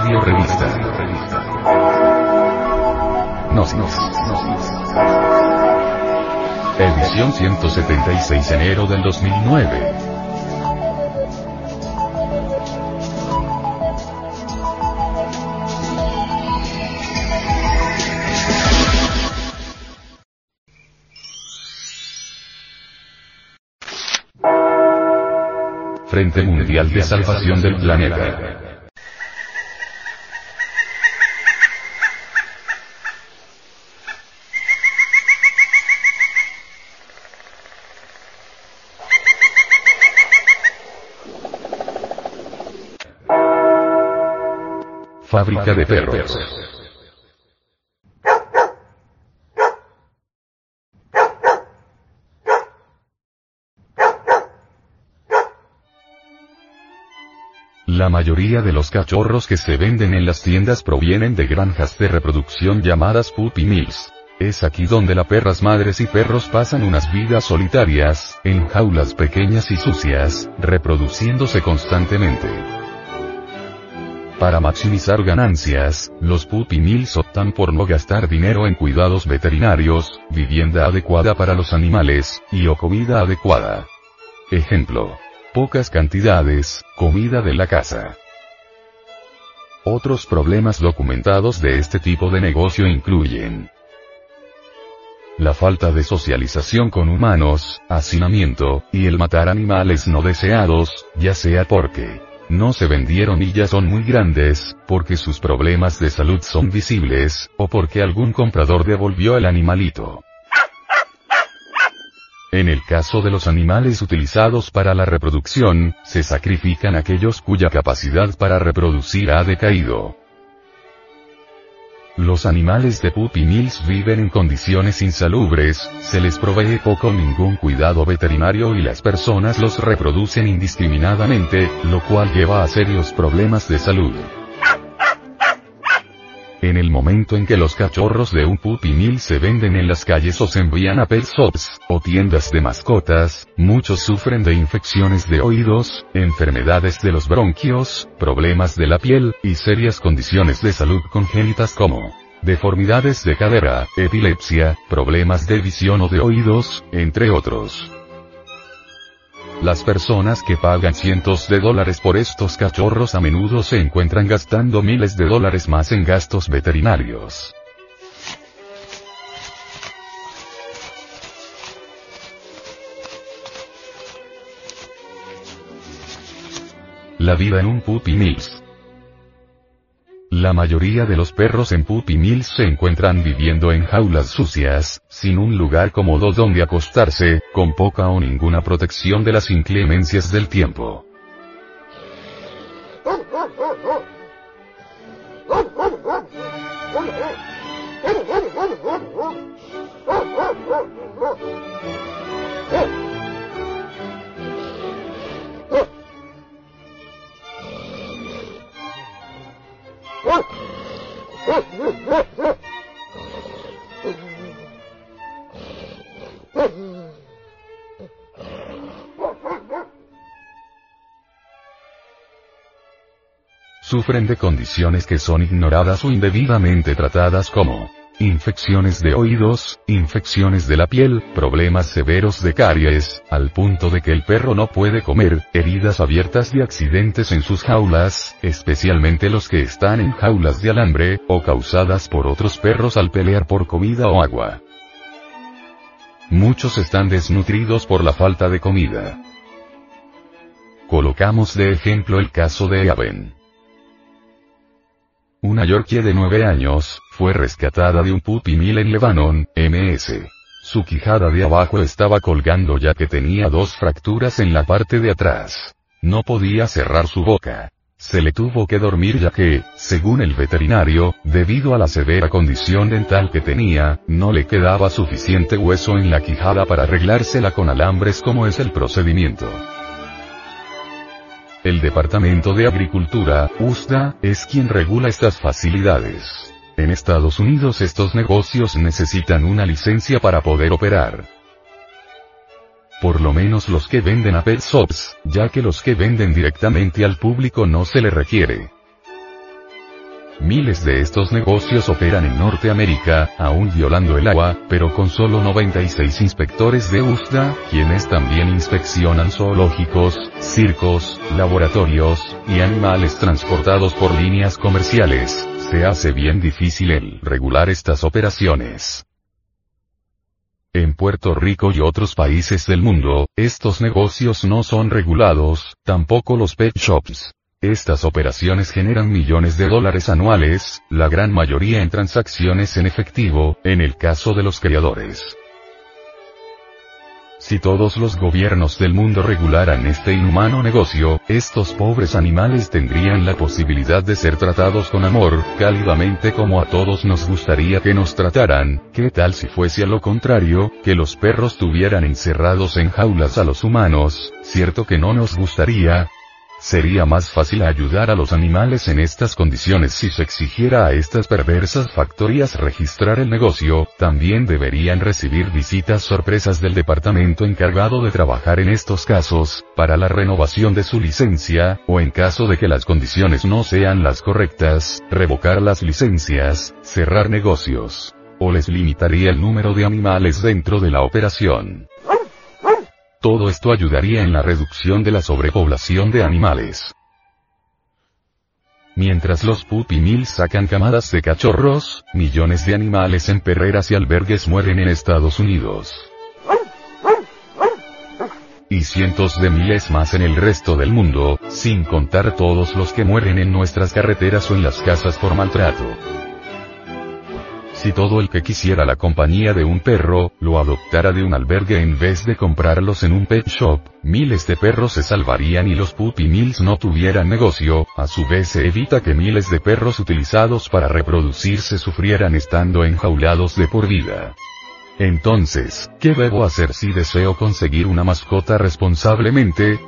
Audio Revista. Gnosis. Edición 176 enero del 2009. Frente Mundial de Salvación del Planeta. Fábrica de perros. La mayoría de los cachorros que se venden en las tiendas provienen de granjas de reproducción llamadas puppy mills. Es aquí donde las perras madres y perros pasan unas vidas solitarias, en jaulas pequeñas y sucias, reproduciéndose constantemente. Para maximizar ganancias, los puppy optan por no gastar dinero en cuidados veterinarios, vivienda adecuada para los animales, y o comida adecuada. Ejemplo. Pocas cantidades, comida de la casa. Otros problemas documentados de este tipo de negocio incluyen la falta de socialización con humanos, hacinamiento, y el matar animales no deseados, ya sea porque no se vendieron y ya son muy grandes, porque sus problemas de salud son visibles, o porque algún comprador devolvió el animalito. En el caso de los animales utilizados para la reproducción, se sacrifican aquellos cuya capacidad para reproducir ha decaído. Los animales de puppy mills viven en condiciones insalubres, se les provee poco ningún cuidado veterinario y las personas los reproducen indiscriminadamente, lo cual lleva a serios problemas de salud. En el momento en que los cachorros de un puppy se venden en las calles o se envían a pet shops, o tiendas de mascotas, muchos sufren de infecciones de oídos, enfermedades de los bronquios, problemas de la piel, y serias condiciones de salud congénitas como deformidades de cadera, epilepsia, problemas de visión o de oídos, entre otros. Las personas que pagan cientos de dólares por estos cachorros a menudo se encuentran gastando miles de dólares más en gastos veterinarios. La vida en un puppy mills. La mayoría de los perros en puppy mills se encuentran viviendo en jaulas sucias, sin un lugar cómodo donde acostarse, con poca o ninguna protección de las inclemencias del tiempo. Sufren de condiciones que son ignoradas o indebidamente tratadas como infecciones de oídos, infecciones de la piel, problemas severos de caries, al punto de que el perro no puede comer, heridas abiertas de accidentes en sus jaulas, especialmente los que están en jaulas de alambre, o causadas por otros perros al pelear por comida o agua. Muchos están desnutridos por la falta de comida. Colocamos de ejemplo el caso de Aben. Una Yorkie de 9 años, fue rescatada de un puppy mill en Lebanon, MS. Su quijada de abajo estaba colgando ya que tenía dos fracturas en la parte de atrás. No podía cerrar su boca. Se le tuvo que dormir ya que, según el veterinario, debido a la severa condición dental que tenía, no le quedaba suficiente hueso en la quijada para arreglársela con alambres como es el procedimiento. El Departamento de Agricultura, USDA, es quien regula estas facilidades. En Estados Unidos estos negocios necesitan una licencia para poder operar. Por lo menos los que venden a pet shops, ya que los que venden directamente al público no se le requiere. Miles de estos negocios operan en Norteamérica, aún violando el agua, pero con solo 96 inspectores de USDA, quienes también inspeccionan zoológicos, circos, laboratorios, y animales transportados por líneas comerciales, se hace bien difícil el regular estas operaciones. En Puerto Rico y otros países del mundo, estos negocios no son regulados, tampoco los pet shops. Estas operaciones generan millones de dólares anuales, la gran mayoría en transacciones en efectivo, en el caso de los criadores. Si todos los gobiernos del mundo regularan este inhumano negocio, estos pobres animales tendrían la posibilidad de ser tratados con amor, cálidamente como a todos nos gustaría que nos trataran, ¿qué tal si fuese a lo contrario, que los perros tuvieran encerrados en jaulas a los humanos? Cierto que no nos gustaría, Sería más fácil ayudar a los animales en estas condiciones si se exigiera a estas perversas factorías registrar el negocio, también deberían recibir visitas sorpresas del departamento encargado de trabajar en estos casos, para la renovación de su licencia, o en caso de que las condiciones no sean las correctas, revocar las licencias, cerrar negocios. O les limitaría el número de animales dentro de la operación. Todo esto ayudaría en la reducción de la sobrepoblación de animales. Mientras los puppy mills sacan camadas de cachorros, millones de animales en perreras y albergues mueren en Estados Unidos. Y cientos de miles más en el resto del mundo, sin contar todos los que mueren en nuestras carreteras o en las casas por maltrato. Si todo el que quisiera la compañía de un perro, lo adoptara de un albergue en vez de comprarlos en un pet shop, miles de perros se salvarían y los puppy mills no tuvieran negocio, a su vez se evita que miles de perros utilizados para reproducirse sufrieran estando enjaulados de por vida. Entonces, ¿qué debo hacer si deseo conseguir una mascota responsablemente?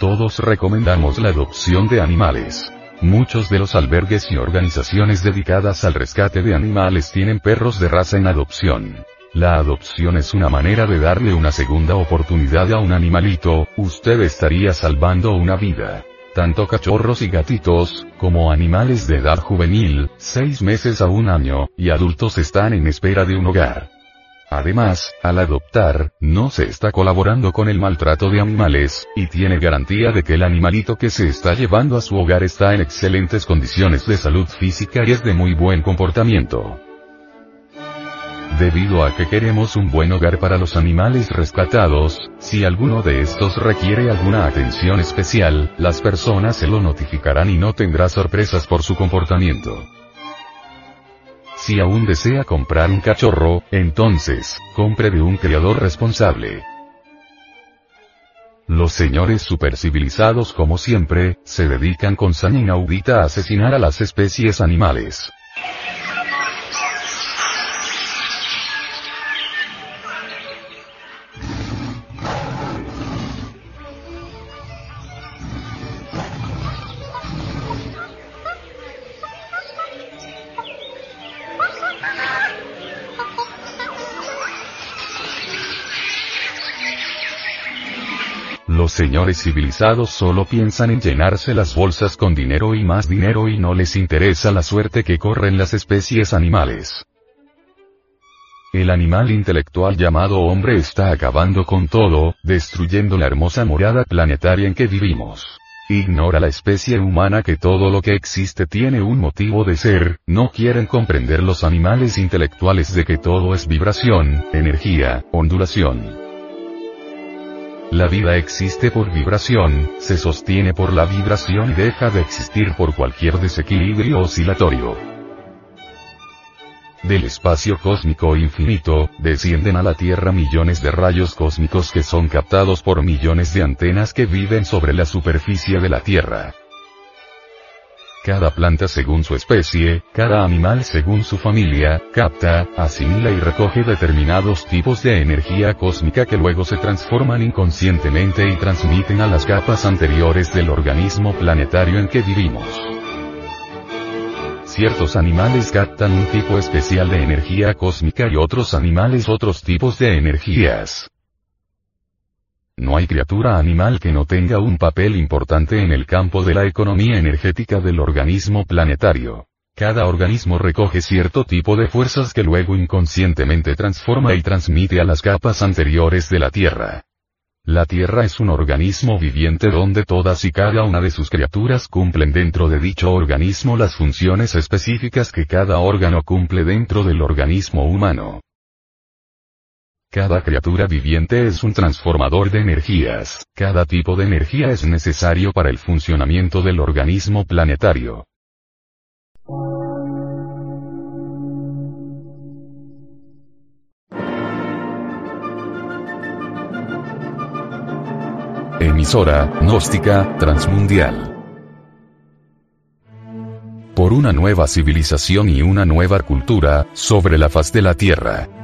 Todos recomendamos la adopción de animales. Muchos de los albergues y organizaciones dedicadas al rescate de animales tienen perros de raza en adopción. La adopción es una manera de darle una segunda oportunidad a un animalito, usted estaría salvando una vida. Tanto cachorros y gatitos, como animales de edad juvenil, seis meses a un año, y adultos están en espera de un hogar. Además, al adoptar, no se está colaborando con el maltrato de animales, y tiene garantía de que el animalito que se está llevando a su hogar está en excelentes condiciones de salud física y es de muy buen comportamiento. Debido a que queremos un buen hogar para los animales rescatados, si alguno de estos requiere alguna atención especial, las personas se lo notificarán y no tendrá sorpresas por su comportamiento. Si aún desea comprar un cachorro, entonces, compre de un criador responsable. Los señores supercivilizados como siempre, se dedican con saña inaudita a asesinar a las especies animales. Señores civilizados solo piensan en llenarse las bolsas con dinero y más dinero y no les interesa la suerte que corren las especies animales. El animal intelectual llamado hombre está acabando con todo, destruyendo la hermosa morada planetaria en que vivimos. Ignora la especie humana que todo lo que existe tiene un motivo de ser, no quieren comprender los animales intelectuales de que todo es vibración, energía, ondulación. La vida existe por vibración, se sostiene por la vibración y deja de existir por cualquier desequilibrio oscilatorio. Del espacio cósmico infinito, descienden a la Tierra millones de rayos cósmicos que son captados por millones de antenas que viven sobre la superficie de la Tierra. Cada planta según su especie, cada animal según su familia, capta, asimila y recoge determinados tipos de energía cósmica que luego se transforman inconscientemente y transmiten a las capas anteriores del organismo planetario en que vivimos. Ciertos animales captan un tipo especial de energía cósmica y otros animales otros tipos de energías. No hay criatura animal que no tenga un papel importante en el campo de la economía energética del organismo planetario. Cada organismo recoge cierto tipo de fuerzas que luego inconscientemente transforma y transmite a las capas anteriores de la Tierra. La Tierra es un organismo viviente donde todas y cada una de sus criaturas cumplen dentro de dicho organismo las funciones específicas que cada órgano cumple dentro del organismo humano. Cada criatura viviente es un transformador de energías, cada tipo de energía es necesario para el funcionamiento del organismo planetario. Emisora, gnóstica, transmundial. Por una nueva civilización y una nueva cultura, sobre la faz de la Tierra.